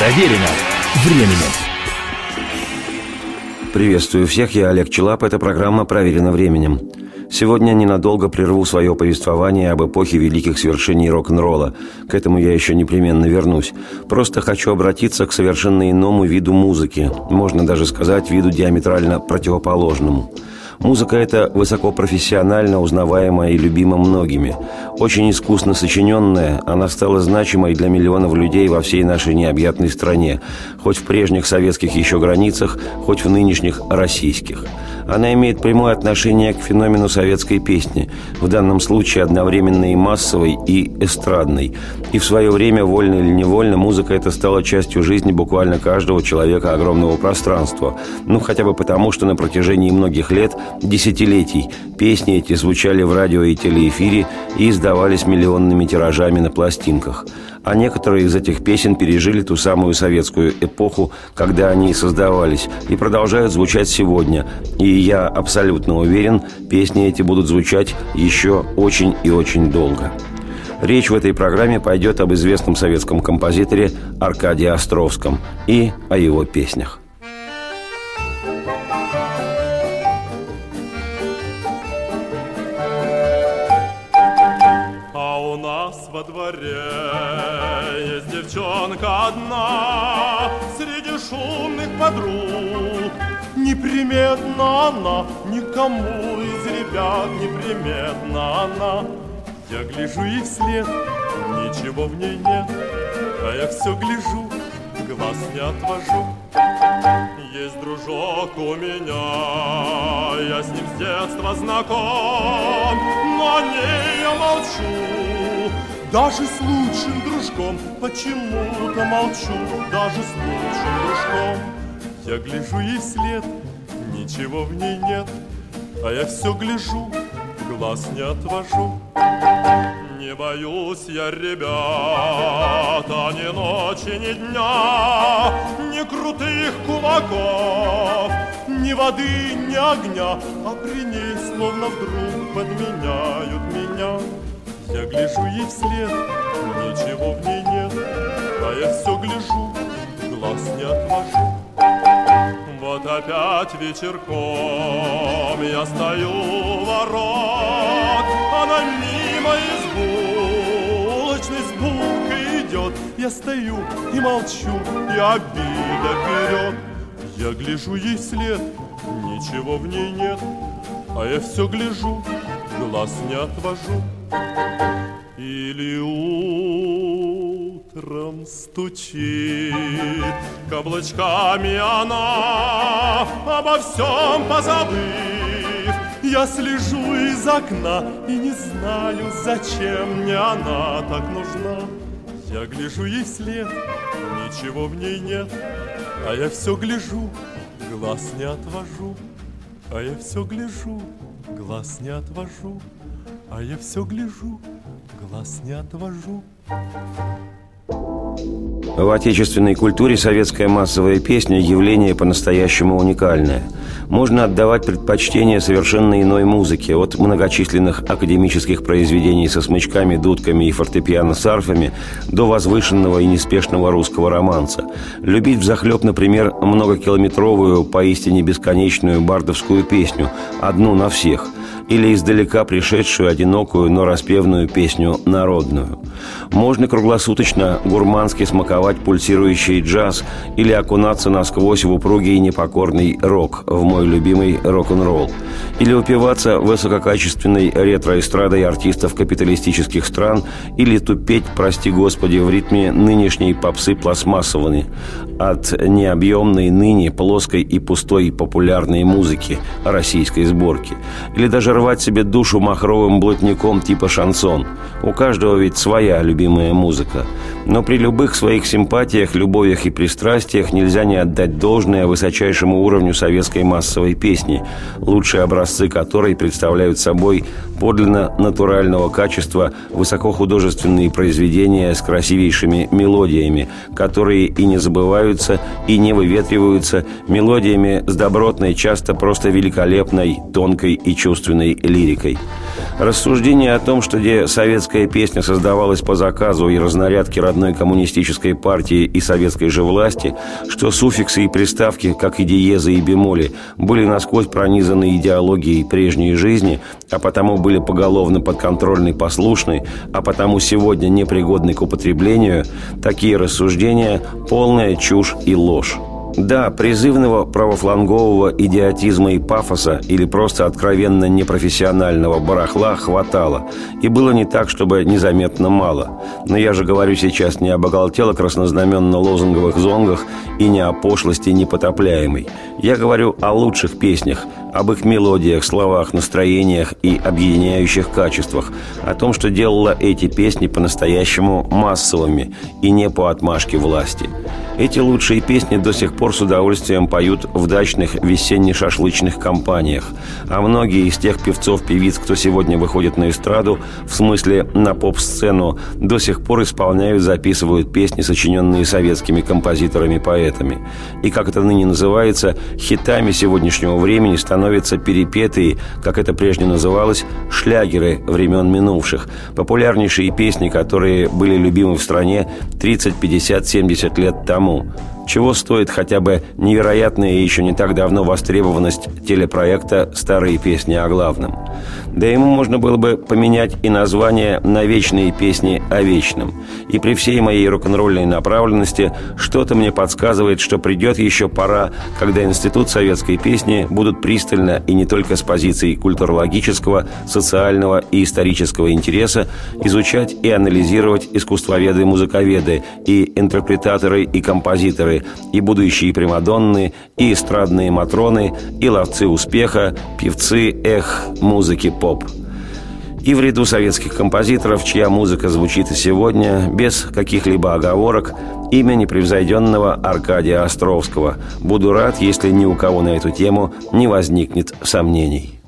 Проверено временем. Приветствую всех, я Олег Челап, эта программа «Проверено временем». Сегодня ненадолго прерву свое повествование об эпохе великих свершений рок-н-ролла. К этому я еще непременно вернусь. Просто хочу обратиться к совершенно иному виду музыки. Можно даже сказать, виду диаметрально противоположному – Музыка эта высокопрофессионально узнаваемая и любима многими. Очень искусно сочиненная, она стала значимой для миллионов людей во всей нашей необъятной стране, хоть в прежних советских еще границах, хоть в нынешних российских. Она имеет прямое отношение к феномену советской песни, в данном случае одновременно и массовой, и эстрадной. И в свое время, вольно или невольно, музыка эта стала частью жизни буквально каждого человека огромного пространства. Ну, хотя бы потому, что на протяжении многих лет десятилетий песни эти звучали в радио и телеэфире и издавались миллионными тиражами на пластинках. А некоторые из этих песен пережили ту самую советскую эпоху, когда они создавались, и продолжают звучать сегодня. И я абсолютно уверен, песни эти будут звучать еще очень и очень долго. Речь в этой программе пойдет об известном советском композиторе Аркадии Островском и о его песнях. Девчонка одна Среди шумных подруг. Неприметна она Никому из ребят неприметна она. Я гляжу ей вслед Ничего в ней нет. А я все гляжу Глаз не отвожу. Есть дружок у меня Я с ним с детства знаком Но о ней я молчу даже с лучшим дружком почему-то молчу, даже с лучшим дружком. Я гляжу ей след, ничего в ней нет, а я все гляжу, глаз не отвожу. Не боюсь я, ребята, ни ночи, ни дня, ни крутых кулаков, ни воды, ни огня, а при ней словно вдруг подменяют меня. Я гляжу ей вслед, ничего в ней нет, А я все гляжу, глаз не отвожу. Вот опять вечерком я стою у ворот, Она мимо из булочной с булкой идет. Я стою и молчу, и обида берет. Я гляжу ей вслед, ничего в ней нет, А я все гляжу, глаз не отвожу. Или утром стучит каблучками она, Обо всем позабыв. Я слежу из окна и не знаю, зачем мне она так нужна. Я гляжу ей вслед, ничего в ней нет, А я все гляжу, глаз не отвожу, А я все гляжу, глаз не отвожу. А я все гляжу, глаз не отвожу. В отечественной культуре советская массовая песня – явление по-настоящему уникальное. Можно отдавать предпочтение совершенно иной музыке, от многочисленных академических произведений со смычками, дудками и фортепиано с арфами до возвышенного и неспешного русского романса. Любить взахлеб, например, многокилометровую, поистине бесконечную бардовскую песню «Одну на всех», или издалека пришедшую одинокую, но распевную песню народную. Можно круглосуточно гурмански смаковать пульсирующий джаз или окунаться насквозь в упругий и непокорный рок, в мой любимый рок-н-ролл. Или упиваться высококачественной ретро-эстрадой артистов капиталистических стран, или тупеть, прости господи, в ритме нынешней попсы пластмассовой, от необъемной ныне плоской и пустой популярной музыки российской сборки. Или даже рвать себе душу махровым блатником типа шансон. У каждого ведь своя любимая музыка. Но при любых своих симпатиях, любовях и пристрастиях нельзя не отдать должное высочайшему уровню советской массовой песни, лучшие образцы которой представляют собой подлинно натурального качества высокохудожественные произведения с красивейшими мелодиями, которые и не забывают выветриваются и не выветриваются мелодиями с добротной, часто просто великолепной, тонкой и чувственной лирикой. Рассуждение о том, что где советская песня создавалась по заказу и разнарядке родной коммунистической партии и советской же власти, что суффиксы и приставки, как и диезы и бемоли, были насквозь пронизаны идеологией прежней жизни, а потому были поголовно подконтрольны и послушны, а потому сегодня непригодны к употреблению, такие рассуждения – полная чушь и ложь. Да, призывного правофлангового идиотизма и пафоса или просто откровенно непрофессионального барахла хватало. И было не так, чтобы незаметно мало. Но я же говорю сейчас не об оголтело-краснознаменно-лозунговых зонгах и не о пошлости непотопляемой. Я говорю о лучших песнях, об их мелодиях, словах, настроениях и объединяющих качествах, о том, что делало эти песни по-настоящему массовыми и не по отмашке власти. Эти лучшие песни до сих пор с удовольствием поют в дачных весенне-шашлычных компаниях, а многие из тех певцов-певиц, кто сегодня выходит на эстраду, в смысле на поп-сцену, до сих пор исполняют, записывают песни, сочиненные советскими композиторами-поэтами. И, как это ныне называется, хитами сегодняшнего времени становятся становятся перепетые, как это прежде называлось, шлягеры времен минувших, популярнейшие песни, которые были любимы в стране 30, 50, 70 лет тому – чего стоит хотя бы невероятная и еще не так давно востребованность телепроекта «Старые песни о главном». Да ему можно было бы поменять и название на «Вечные песни о вечном». И при всей моей рок-н-ролльной направленности что-то мне подсказывает, что придет еще пора, когда Институт советской песни будут пристально и не только с позиции культурологического, социального и исторического интереса изучать и анализировать искусствоведы-музыковеды и интерпретаторы и композиторы, и будущие примадонны, и эстрадные матроны, и ловцы успеха, певцы, эх, музыки поп. И в ряду советских композиторов, чья музыка звучит и сегодня, без каких-либо оговорок, имя непревзойденного Аркадия Островского. Буду рад, если ни у кого на эту тему не возникнет сомнений.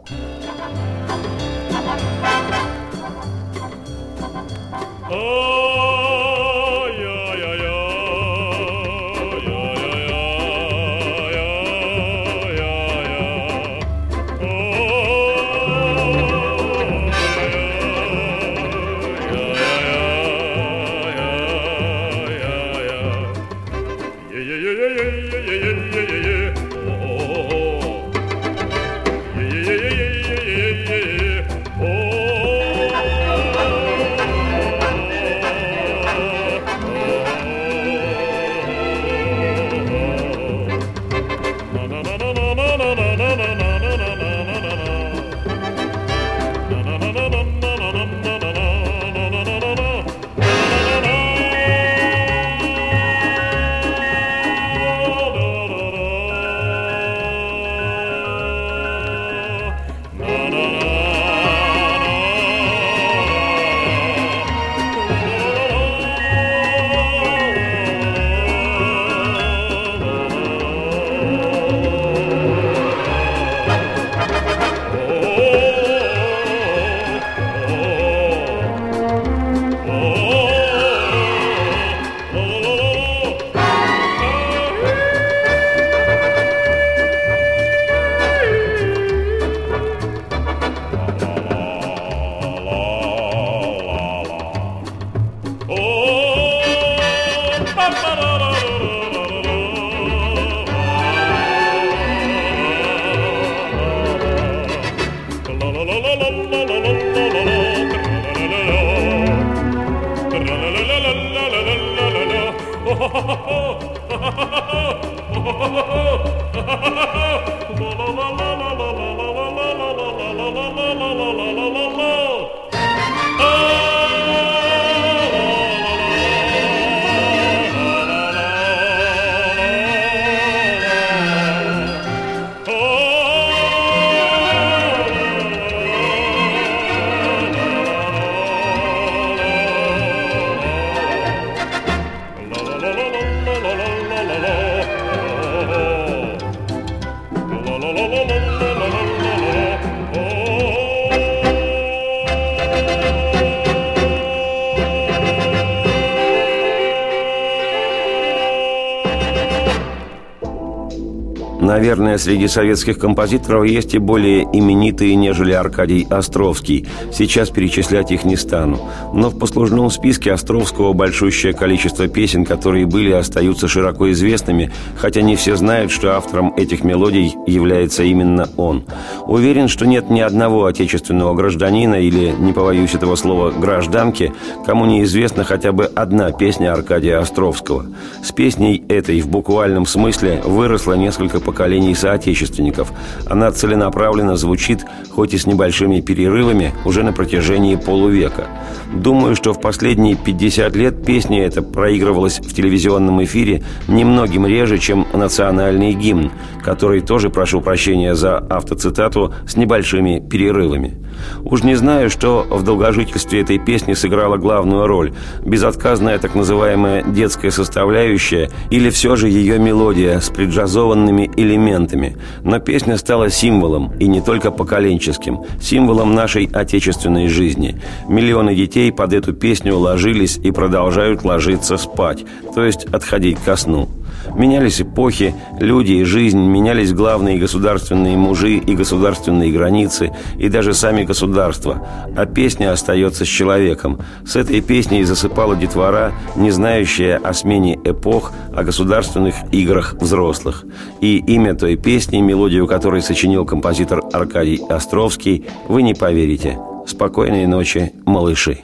Наверное, среди советских композиторов есть и более именитые, нежели Аркадий Островский. Сейчас перечислять их не стану. Но в послужном списке Островского большущее количество песен, которые были остаются широко известными, хотя не все знают, что автором этих мелодий является именно он. Уверен, что нет ни одного отечественного гражданина или, не побоюсь этого слова, гражданки, кому неизвестна хотя бы одна песня Аркадия Островского. С песней этой в буквальном смысле выросло несколько поколений поколений соотечественников. Она целенаправленно звучит, хоть и с небольшими перерывами, уже на протяжении полувека. Думаю, что в последние 50 лет песня эта проигрывалась в телевизионном эфире немногим реже, чем национальный гимн, который тоже, прошу прощения за автоцитату, с небольшими перерывами. Уж не знаю, что в долгожительстве этой песни сыграла главную роль – безотказная так называемая детская составляющая или все же ее мелодия с преджазованными элементами. Но песня стала символом, и не только поколенческим, символом нашей отечественной жизни. Миллионы детей под эту песню ложились и продолжают ложиться спать, то есть отходить ко сну. Менялись эпохи, люди и жизнь, менялись главные государственные мужи и государственные границы, и даже сами государства. А песня остается с человеком. С этой песней засыпала детвора, не знающая о смене эпох, о государственных играх взрослых. И имя той песни, мелодию которой сочинил композитор Аркадий Островский, вы не поверите. Спокойной ночи, малыши.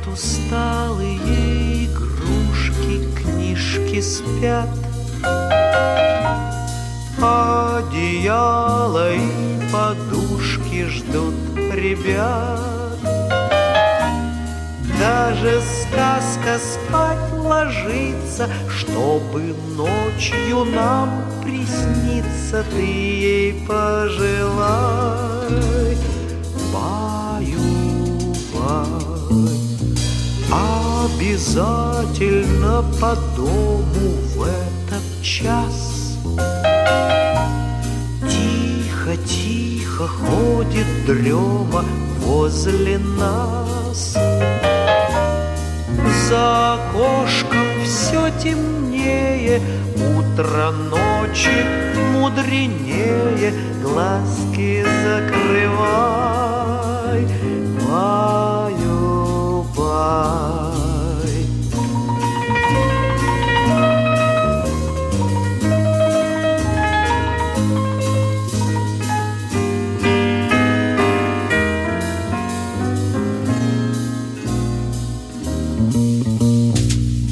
Спят усталые игрушки, книжки спят. Одеяло и подушки ждут ребят. Даже сказка спать ложится Чтобы ночью нам присниться Ты ей пожелай Обязательно по дому в этот час. Тихо-тихо ходит дрема возле нас. За окошком все темнее Утро ночи мудренее Глазки закрывай баю-бай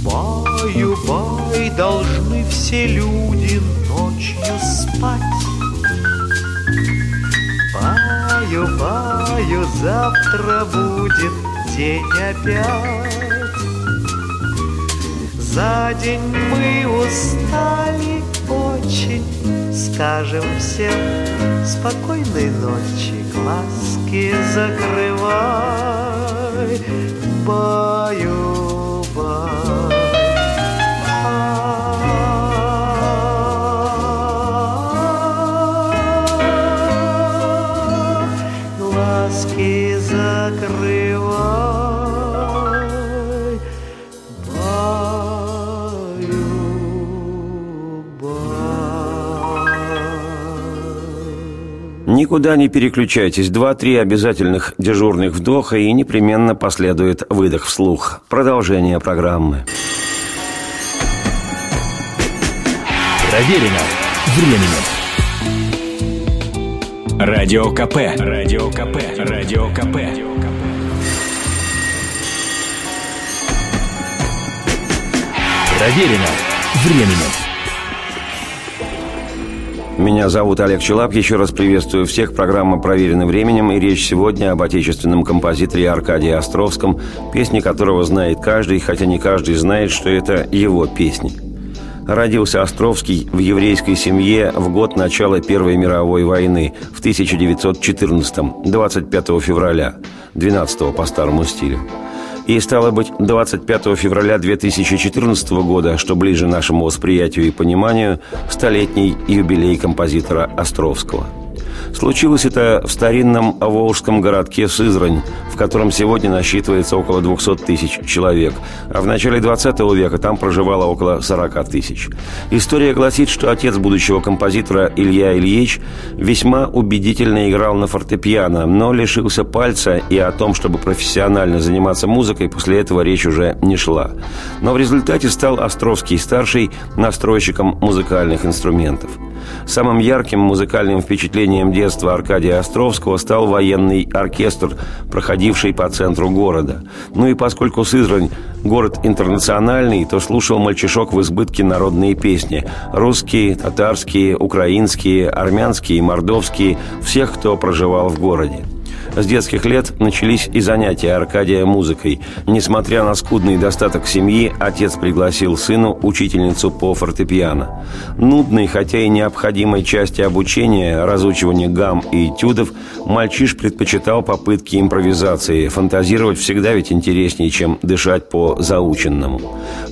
Баю-бай должны все люди ночью спать. Баю-баю завтра будет день опять. За день мы устали очень Скажем всем спокойной ночи Глазки закрывай Баю-бай Глазки закрывай Никуда не переключайтесь. Два-три обязательных дежурных вдоха и непременно последует выдох вслух. Продолжение программы. Проверено временем. Радио КП. Радио КП. Радио КП. Проверено временем. Меня зовут Олег Челап. Еще раз приветствую всех. Программа «Проверена временем» и речь сегодня об отечественном композиторе Аркадии Островском, песни которого знает каждый, хотя не каждый знает, что это его песни. Родился Островский в еврейской семье в год начала Первой мировой войны в 1914 25 февраля, 12 по старому стилю. И стало быть, 25 февраля 2014 года, что ближе нашему восприятию и пониманию, столетний юбилей композитора Островского – Случилось это в старинном Волжском городке Сызрань, в котором сегодня насчитывается около 200 тысяч человек, а в начале 20 века там проживало около 40 тысяч. История гласит, что отец будущего композитора Илья Ильич весьма убедительно играл на фортепиано, но лишился пальца, и о том, чтобы профессионально заниматься музыкой, после этого речь уже не шла. Но в результате стал Островский-старший настройщиком музыкальных инструментов. Самым ярким музыкальным впечатлением детства Аркадия Островского стал военный оркестр, проходивший по центру города. Ну и поскольку Сызрань – город интернациональный, то слушал мальчишок в избытке народные песни – русские, татарские, украинские, армянские, мордовские – всех, кто проживал в городе. С детских лет начались и занятия Аркадия музыкой. Несмотря на скудный достаток семьи, отец пригласил сыну учительницу по фортепиано. Нудной, хотя и необходимой части обучения, разучивания гам и этюдов, мальчиш предпочитал попытки импровизации. Фантазировать всегда ведь интереснее, чем дышать по заученному.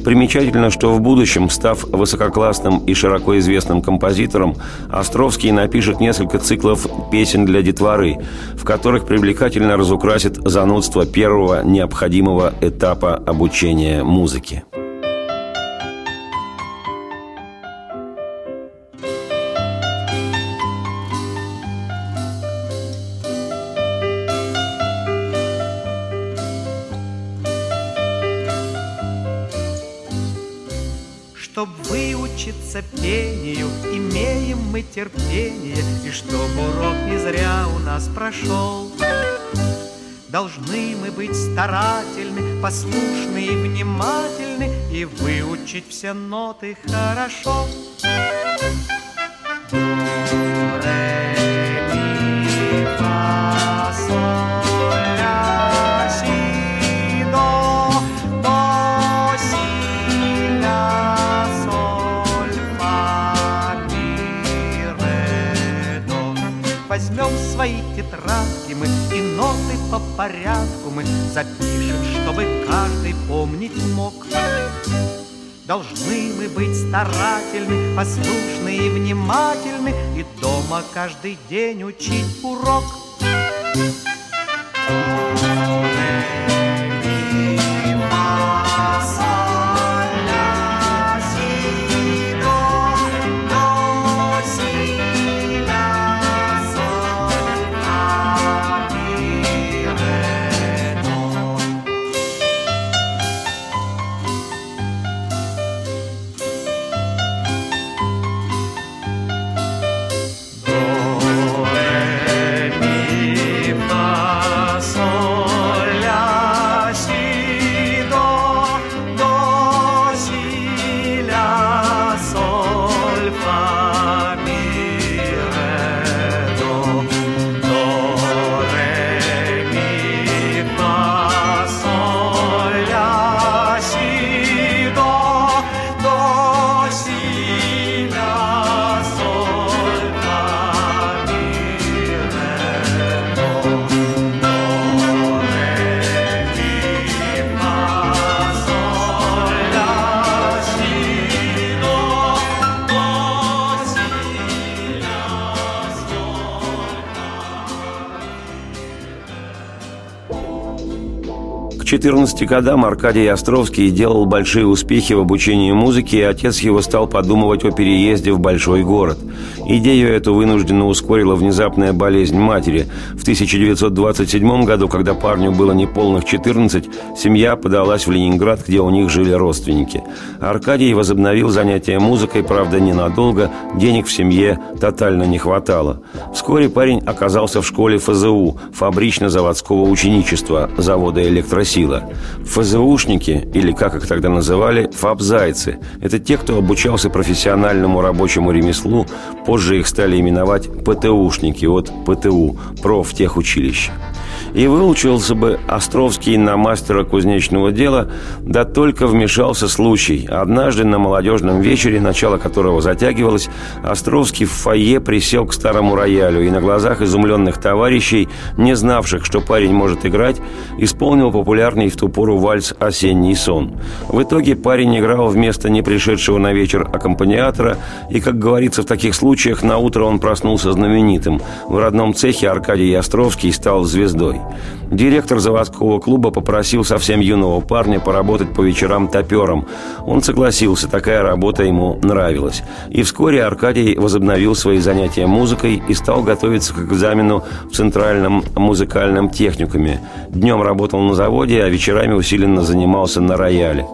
Примечательно, что в будущем, став высококлассным и широко известным композитором, Островский напишет несколько циклов песен для детворы, в которых привлекательно разукрасит занудство первого необходимого этапа обучения музыке. Чтоб выучиться пению, имеем мы терпение, И чтоб урок не зря у нас прошел. Должны мы быть старательны, послушны и внимательны И выучить все ноты хорошо. Порядку мы запишем, чтобы каждый помнить мог. Должны мы быть старательны, послушны и внимательны И дома каждый день учить урок. 14 годам Аркадий Островский делал большие успехи в обучении музыке, и отец его стал подумывать о переезде в большой город. Идею эту вынужденно ускорила внезапная болезнь матери. В 1927 году, когда парню было неполных 14, семья подалась в Ленинград, где у них жили родственники. Аркадий возобновил занятия музыкой, правда, ненадолго, денег в семье тотально не хватало. Вскоре парень оказался в школе ФЗУ, фабрично-заводского ученичества, завода электросил сила. ФЗУшники, или как их тогда называли, фабзайцы, это те, кто обучался профессиональному рабочему ремеслу, позже их стали именовать ПТУшники от ПТУ, профтехучилища. И выучился бы Островский на мастера кузнечного дела, да только вмешался случай. Однажды на молодежном вечере, начало которого затягивалось, Островский в фойе присел к старому роялю и на глазах изумленных товарищей, не знавших, что парень может играть, исполнил популярный в ту пору вальс «Осенний сон». В итоге парень играл вместо не пришедшего на вечер аккомпаниатора, и, как говорится в таких случаях, на утро он проснулся знаменитым. В родном цехе Аркадий Островский стал звездой. Директор заводского клуба попросил совсем юного парня поработать по вечерам топером. Он согласился, такая работа ему нравилась. И вскоре Аркадий возобновил свои занятия музыкой и стал готовиться к экзамену в Центральном музыкальном техникуме. Днем работал на заводе, а вечерами усиленно занимался на рояле.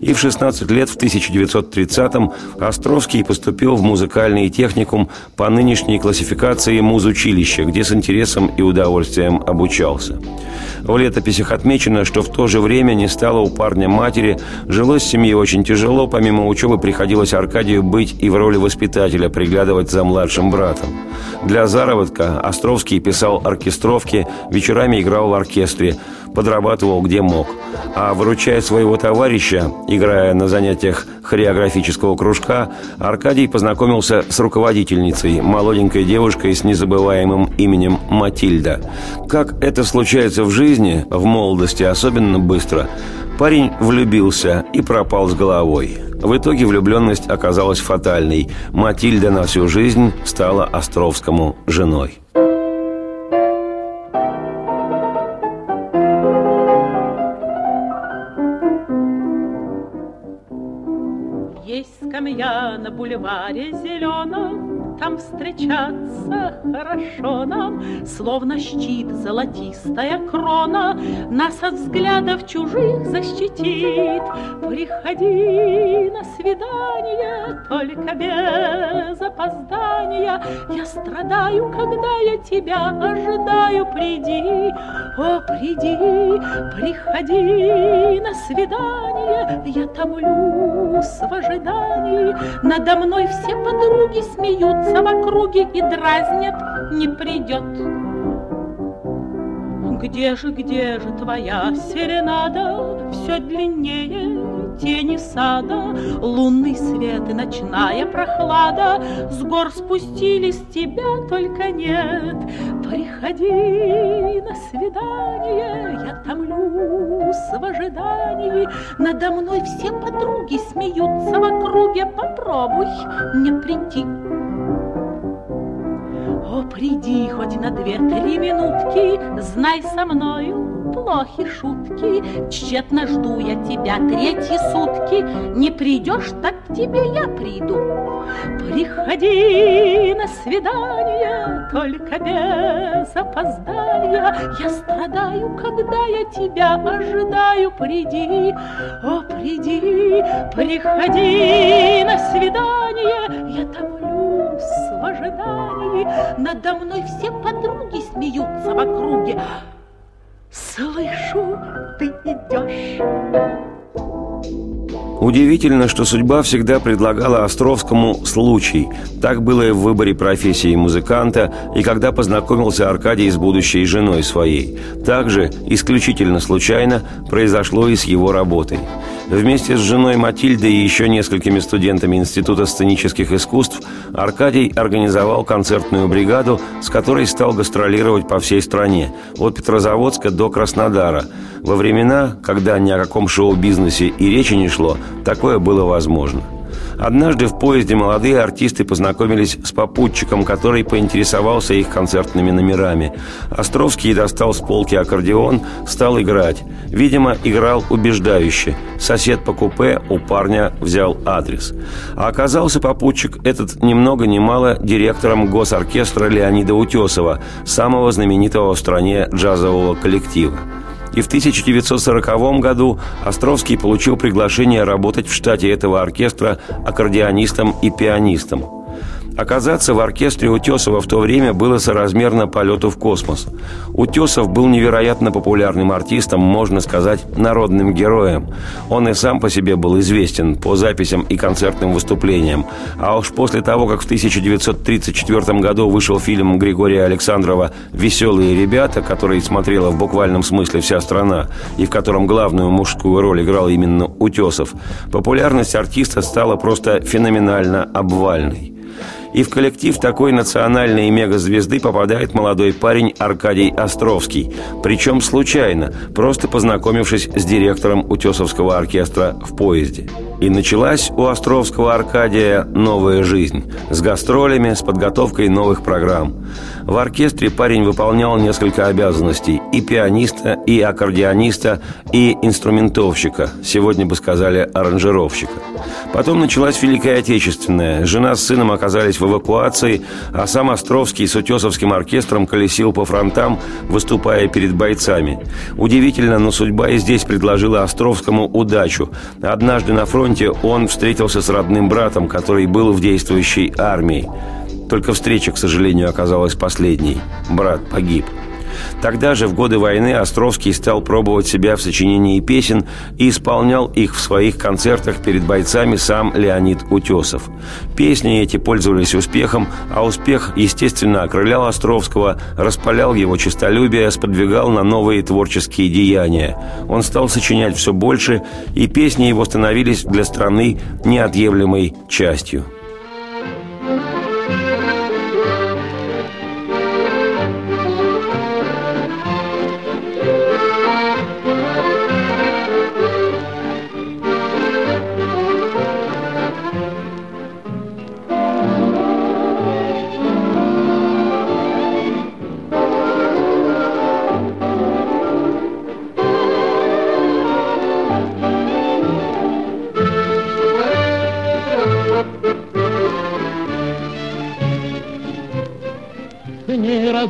И в 16 лет, в 1930-м, Островский поступил в музыкальный техникум по нынешней классификации музучилища, где с интересом и удовольствием обучался. В летописях отмечено, что в то же время не стало у парня матери, жилось семье очень тяжело, помимо учебы приходилось Аркадию быть и в роли воспитателя, приглядывать за младшим братом. Для заработка Островский писал оркестровки, вечерами играл в оркестре, подрабатывал где мог. А выручая своего товарища, играя на занятиях хореографического кружка, Аркадий познакомился с руководительницей, молоденькой девушкой с незабываемым именем Матильда. Как это случается в жизни, в молодости особенно быстро, парень влюбился и пропал с головой. В итоге влюбленность оказалась фатальной. Матильда на всю жизнь стала Островскому женой. Скамья на бульваре зеленом, Там встречаться хорошо нам, Словно щит золотистая крона Нас от взглядов чужих защитит. Приходи на свидание, только без опоздания. Я страдаю, когда я тебя ожидаю. Приди, о, приди, приходи на свидание, Я томлюсь в ожидании. Надо мной все подруги смеются в округе и дразнят, не придет. Где же, где же твоя серенада? Все длиннее тени сада, Лунный свет и ночная прохлада С гор спустились, тебя только нет. Приходи на свидание, я томлюсь в ожидании. Надо мной все подруги смеются в округе, Попробуй не прийти. О, приди хоть на две-три минутки, Знай со мною плохи шутки. Тщетно жду я тебя третьи сутки, Не придешь, так к тебе я приду. Приходи на свидание, только без опоздания. Я страдаю, когда я тебя ожидаю. Приди, о, приди, приходи на свидание. Я томлюсь в ожидании. Надо мной все подруги смеются в округе. Слышу, ты идешь. Удивительно, что судьба всегда предлагала Островскому случай. Так было и в выборе профессии музыканта, и когда познакомился Аркадий с будущей женой своей. Также, исключительно случайно, произошло и с его работой. Вместе с женой Матильдой и еще несколькими студентами Института сценических искусств Аркадий организовал концертную бригаду, с которой стал гастролировать по всей стране, от Петрозаводска до Краснодара. Во времена, когда ни о каком шоу-бизнесе и речи не шло, такое было возможно – Однажды в поезде молодые артисты познакомились с попутчиком, который поинтересовался их концертными номерами. Островский достал с полки аккордеон, стал играть. Видимо, играл убеждающе. Сосед по купе у парня взял адрес. А оказался попутчик этот ни много ни мало директором госоркестра Леонида Утесова, самого знаменитого в стране джазового коллектива и в 1940 году Островский получил приглашение работать в штате этого оркестра аккордеонистом и пианистом. Оказаться в оркестре Утесова в то время было соразмерно полету в космос. Утесов был невероятно популярным артистом, можно сказать, народным героем. Он и сам по себе был известен по записям и концертным выступлениям. А уж после того, как в 1934 году вышел фильм Григория Александрова «Веселые ребята», который смотрела в буквальном смысле вся страна, и в котором главную мужскую роль играл именно Утесов, популярность артиста стала просто феноменально обвальной. И в коллектив такой национальной мегазвезды попадает молодой парень Аркадий Островский. Причем случайно, просто познакомившись с директором Утесовского оркестра в поезде. И началась у Островского Аркадия новая жизнь. С гастролями, с подготовкой новых программ. В оркестре парень выполнял несколько обязанностей. И пианиста, и аккордеониста, и инструментовщика. Сегодня бы сказали аранжировщика. Потом началась Великая Отечественная. Жена с сыном оказались в эвакуации, а сам Островский с Утесовским оркестром колесил по фронтам, выступая перед бойцами. Удивительно, но судьба и здесь предложила Островскому удачу. Однажды на фронте он встретился с родным братом, который был в действующей армии. Только встреча, к сожалению, оказалась последней. Брат погиб. Тогда же, в годы войны, Островский стал пробовать себя в сочинении песен и исполнял их в своих концертах перед бойцами сам Леонид Утесов. Песни эти пользовались успехом, а успех, естественно, окрылял Островского, распалял его честолюбие, сподвигал на новые творческие деяния. Он стал сочинять все больше, и песни его становились для страны неотъемлемой частью.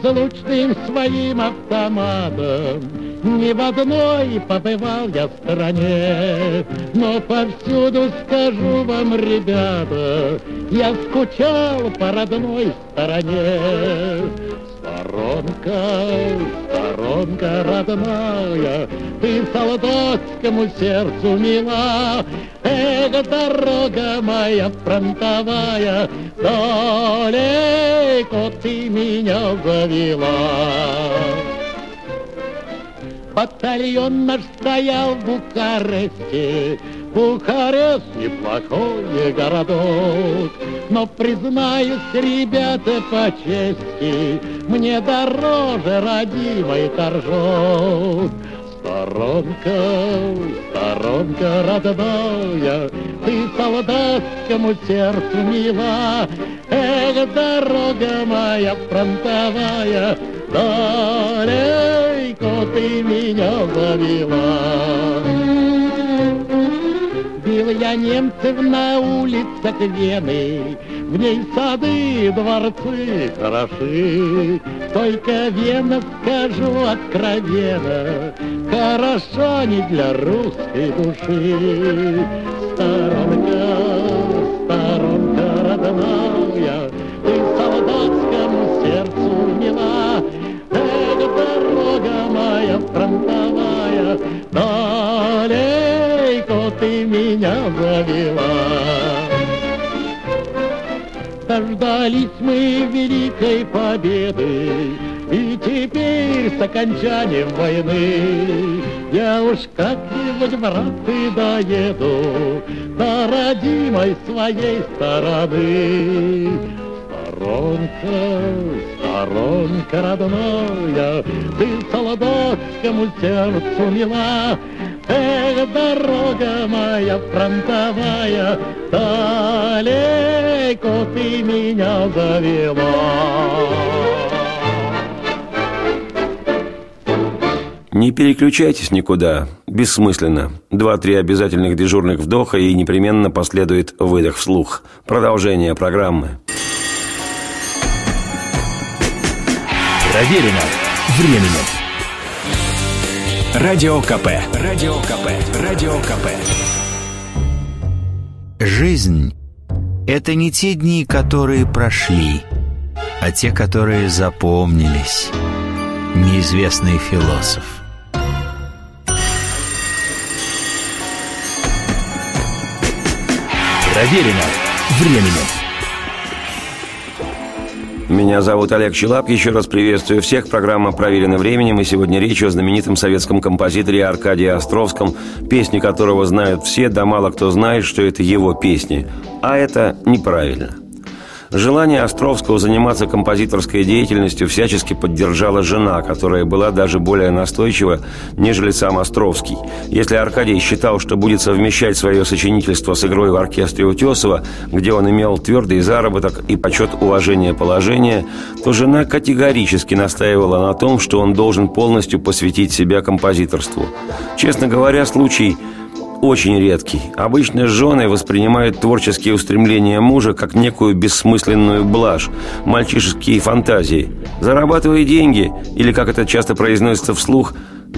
Неразлучным своим автоматом. Ни в одной побывал я в стране, но повсюду скажу вам, ребята, я скучал по родной стороне. Сторонка, сторонка родная, ты солдатскому сердцу мила, Эх, дорога моя фронтовая, далеко ты меня завела. Батальон наш стоял в Бухаресте, Бухарест неплохой городок, Но, признаюсь, ребята, по чести, Мне дороже родимый торжок. Сторонка, сторонка родная, Ты солдатскому сердцу мила, Эх, дорога моя фронтовая, Далеко ты меня завела. Бил я немцев на улицах Вены, В ней сады, дворцы хороши. Только Вена, скажу откровенно, Хороша не для русской души. Сторонка, сторонка родная, Ты солдатскому сердцу мила, Эх, дорога моя фронтовая, Далеко ты меня завела. Дождались мы великой победы, теперь с окончанием войны Я уж как-нибудь, брат, и доеду До родимой своей стороны. Сторонка, сторонка родная, Ты солдатскому сердцу мила, Эх, дорога моя фронтовая, Далеко ты меня завела. Не переключайтесь никуда. Бессмысленно. Два-три обязательных дежурных вдоха и непременно последует выдох вслух. Продолжение программы. Проверено временем. Радио КП. Радио КП. Радио КП. Жизнь – Это не те дни, которые прошли, а те, которые запомнились. Неизвестный философ. Проверено временем. Меня зовут Олег Челап. Еще раз приветствую всех. Программа «Проверена временем». И сегодня речь о знаменитом советском композиторе Аркадии Островском, песни которого знают все, да мало кто знает, что это его песни. А это неправильно. Желание Островского заниматься композиторской деятельностью всячески поддержала жена, которая была даже более настойчива, нежели сам Островский. Если Аркадий считал, что будет совмещать свое сочинительство с игрой в оркестре Утесова, где он имел твердый заработок и почет уважения положения, то жена категорически настаивала на том, что он должен полностью посвятить себя композиторству. Честно говоря, случай очень редкий. Обычно жены воспринимают творческие устремления мужа как некую бессмысленную блажь, мальчишеские фантазии. Зарабатывая деньги, или, как это часто произносится вслух,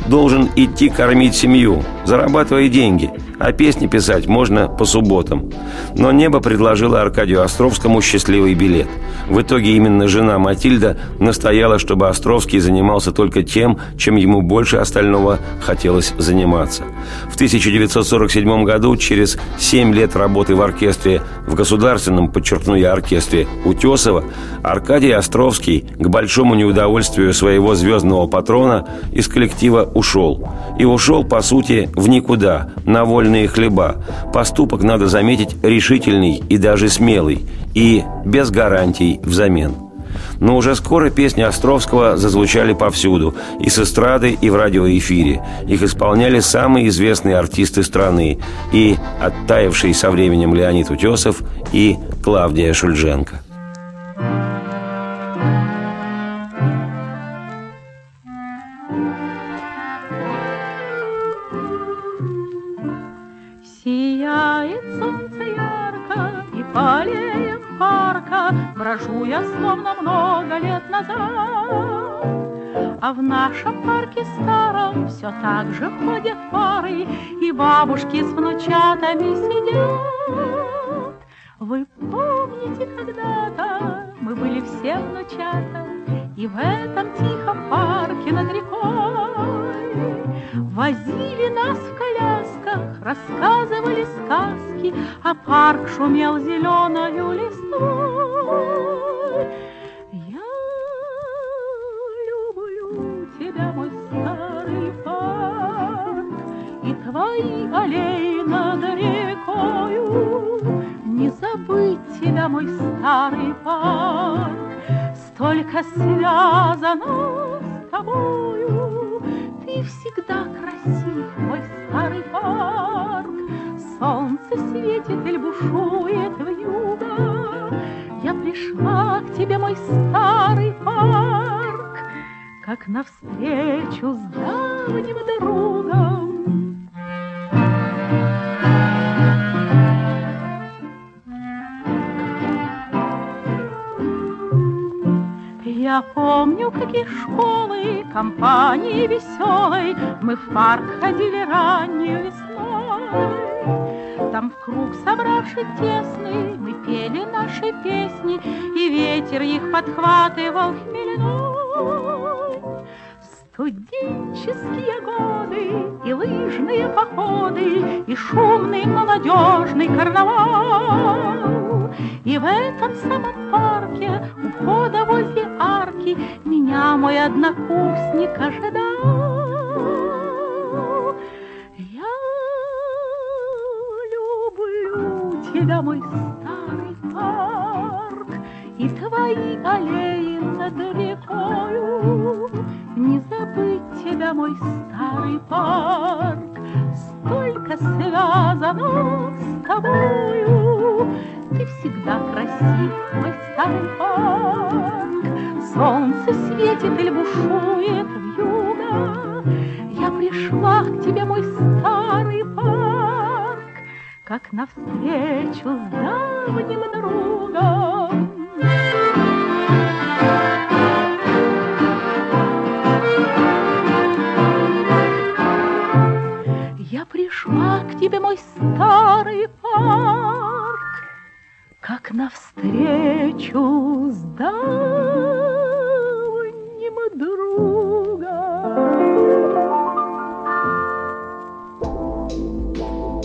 должен идти кормить семью, зарабатывая деньги, а песни писать можно по субботам. Но небо предложило Аркадию Островскому счастливый билет. В итоге именно жена Матильда настояла, чтобы Островский занимался только тем, чем ему больше остального хотелось заниматься. В 1947 году, через 7 лет работы в оркестре, в государственном, подчеркну я, оркестре Утесова, Аркадий Островский, к большому неудовольствию своего звездного патрона, из коллектива ушел. И ушел, по сути, в никуда, на вольные хлеба. Поступок, надо заметить, решительный и даже смелый, и без гарантий взамен. Но уже скоро песни Островского зазвучали повсюду, и с эстрады, и в радиоэфире. Их исполняли самые известные артисты страны, и оттаивший со временем Леонид Утесов, и Клавдия Шульженко. Сияет по аллеям парка Брожу я, словно много лет назад. А в нашем парке старом все так же ходят пары, И бабушки с внучатами сидят. Вы помните, когда-то мы были все внучата, И в этом тихом парке над рекой Возили нас в колясках, рассказывали сказки, А парк шумел зеленою листвой. Я люблю тебя, мой старый парк, И твои аллеи над рекою. Не забыть тебя, мой старый парк, Столько связано с тобою. Ты всегда красив, мой старый парк. Солнце светит или бушует в юго. Я пришла к тебе, мой старый парк, Как навстречу с давним другом. Я помню, как из школы, компании веселой, Мы в парк ходили раннюю весной. Там в круг собравшись тесный, Мы пели наши песни, И ветер их подхватывал хмельной. Студенческие годы и лыжные походы, И шумный молодежный карнавал. И в этом самом парке, у входа возле арки, Меня мой однокурсник ожидал. Я люблю тебя, мой старый парк, И твои аллеи над рекою. Не забыть тебя, мой старый парк, Столько связано с тобою. Ты всегда красив, мой старый парк. Солнце светит или бушует в юго. Я пришла к тебе, мой старый парк, Как навстречу с давним другом. Я пришла к тебе, мой старый парк, как навстречу с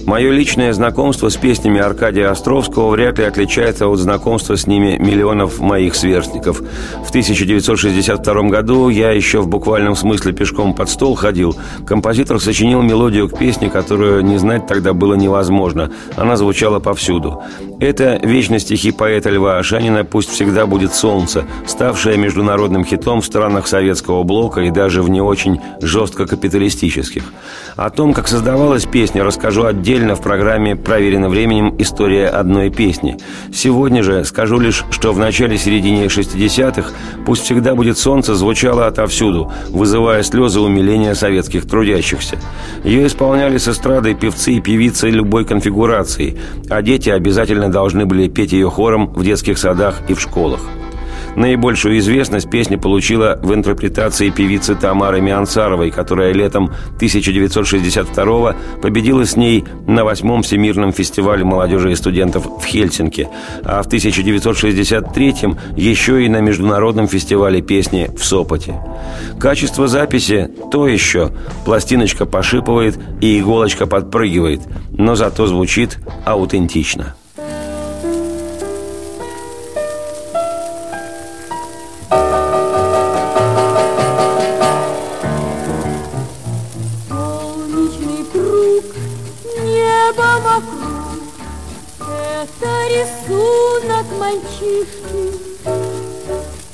Мое личное знакомство с песнями Аркадия Островского вряд ли отличается от знакомства с ними миллионов моих сверстников. В 1962 году я еще в буквальном смысле пешком под стол ходил. Композитор сочинил мелодию к песне, которую не знать тогда было невозможно. Она звучала повсюду. Это вечно стихи поэта Льва Ашанина «Пусть всегда будет солнце», ставшее международным хитом в странах советского блока и даже в не очень жестко капиталистических. О том, как создавалась песня, расскажу отдельно в программе «Проверено временем. История одной песни». Сегодня же скажу лишь, что в начале-середине 60-х «Пусть всегда будет солнце» звучало отовсюду, вызывая слезы умиления советских трудящихся. Ее исполняли с эстрадой певцы и певицы любой конфигурации, а дети обязательно должны были петь ее хором в детских садах и в школах. Наибольшую известность песня получила в интерпретации певицы Тамары Миансаровой, которая летом 1962 победила с ней на восьмом Всемирном фестивале молодежи и студентов в Хельсинки, а в 1963 еще и на Международном фестивале песни в Сопоте. Качество записи то еще. Пластиночка пошипывает и иголочка подпрыгивает, но зато звучит аутентично.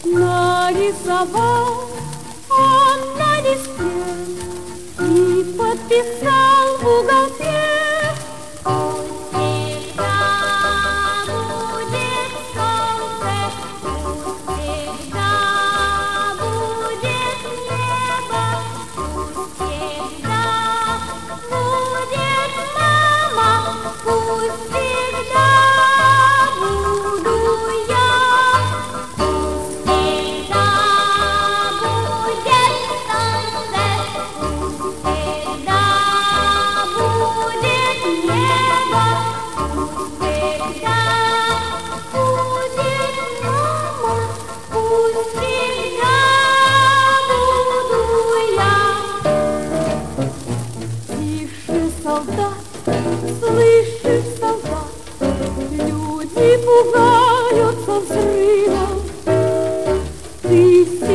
Нарисовал он на листе и подписал в уголке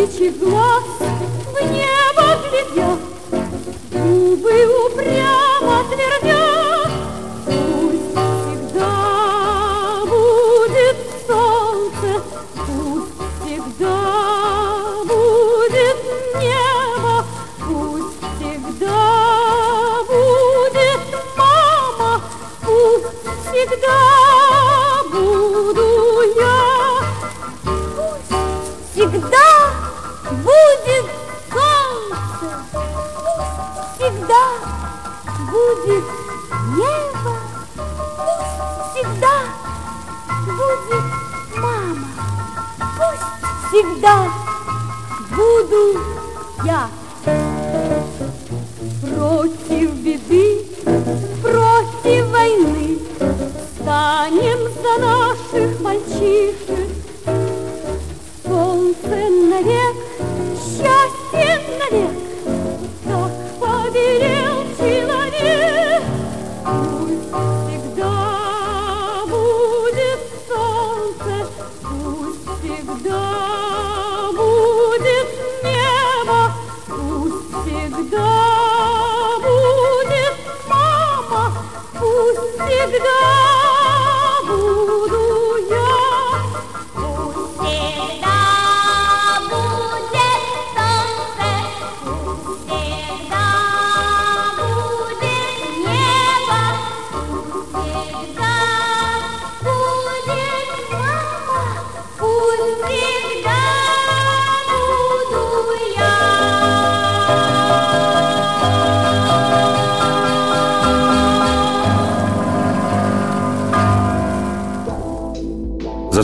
тысячи глаз.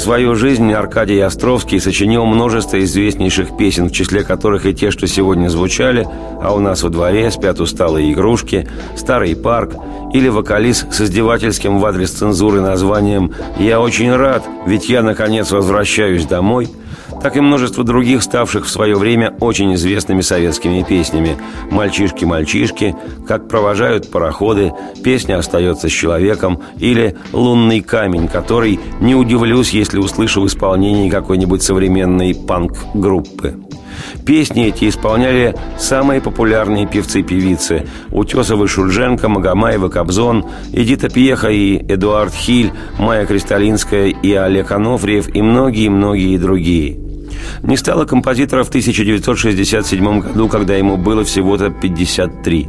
Свою жизнь Аркадий Островский сочинил множество известнейших песен, в числе которых и те, что сегодня звучали, а у нас во дворе спят усталые игрушки, старый парк или вокалист с издевательским в адрес цензуры названием «Я очень рад, ведь я, наконец, возвращаюсь домой», так и множество других, ставших в свое время очень известными советскими песнями «Мальчишки-мальчишки», «Как провожают пароходы», «Песня остается с человеком» или «Лунный камень», который, не удивлюсь, если услышу в исполнении какой-нибудь современной панк-группы. Песни эти исполняли самые популярные певцы-певицы Утесовы Шульженко, Магомаева Кобзон, Эдита Пьеха и Эдуард Хиль, Майя Кристалинская и Олег Анофриев и многие-многие другие. Не стало композитора в 1967 году, когда ему было всего-то 53.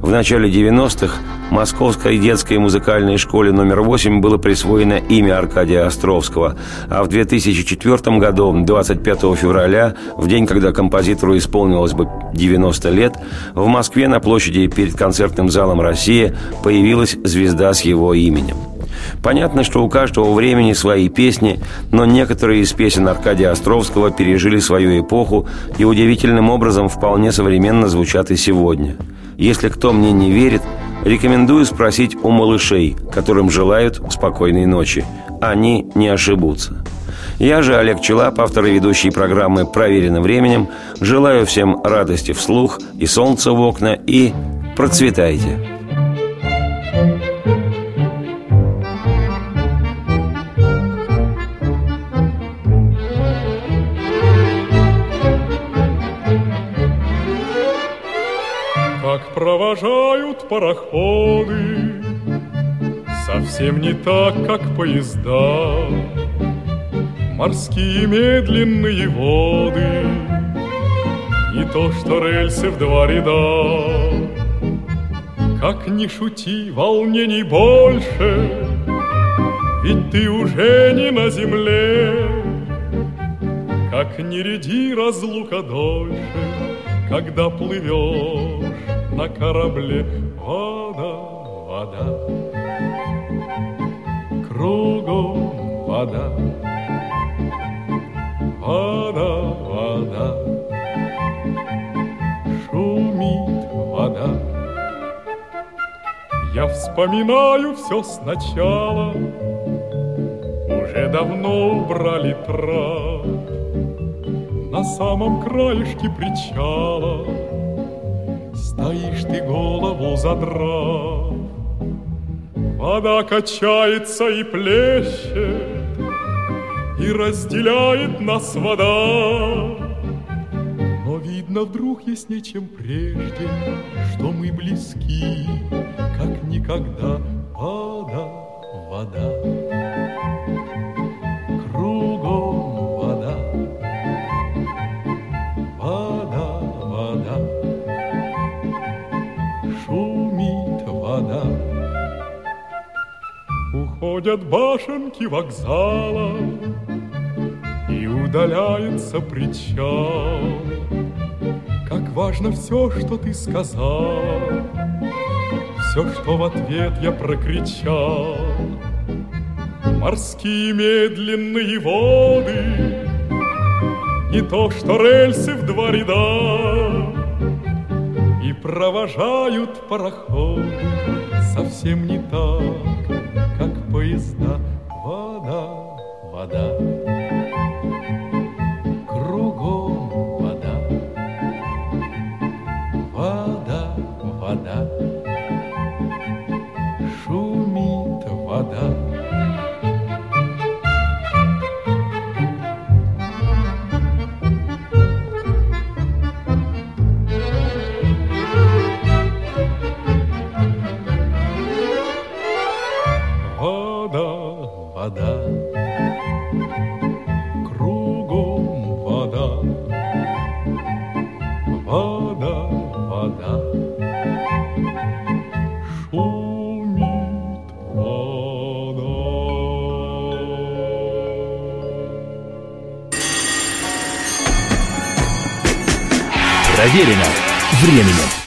В начале 90-х Московской детской музыкальной школе номер 8 было присвоено имя Аркадия Островского, а в 2004 году, 25 февраля, в день, когда композитору исполнилось бы 90 лет, в Москве на площади перед концертным залом «Россия» появилась звезда с его именем. Понятно, что у каждого времени свои песни, но некоторые из песен Аркадия Островского пережили свою эпоху и удивительным образом вполне современно звучат и сегодня. Если кто мне не верит, рекомендую спросить у малышей, которым желают спокойной ночи. Они не ошибутся. Я же, Олег Челап, автор и ведущий программы «Проверено временем», желаю всем радости вслух и солнца в окна, и процветайте! Провожают пароходы. Совсем не так, как поезда. Морские медленные воды. Не то, что рельсы в два ряда. Как ни шути, волнений больше. Ведь ты уже не на земле. Как ни ряди разлука дольше Когда плывешь на корабле Вода, вода. Кругом вода. Вода, вода. Шумит вода. Я вспоминаю все сначала. Уже давно убрали трап. На самом краешке причала Стоишь ты голову задрав. Вода качается и плещет И разделяет нас вода. Но видно вдруг яснее, чем прежде Что мы близки, как никогда Вода, вода Уходят башенки вокзала И удаляется причал. Как важно все, что ты сказал Все, что в ответ я прокричал. Морские медленные воды Не то, что рельсы в два ряда И провожают пароходы Совсем не как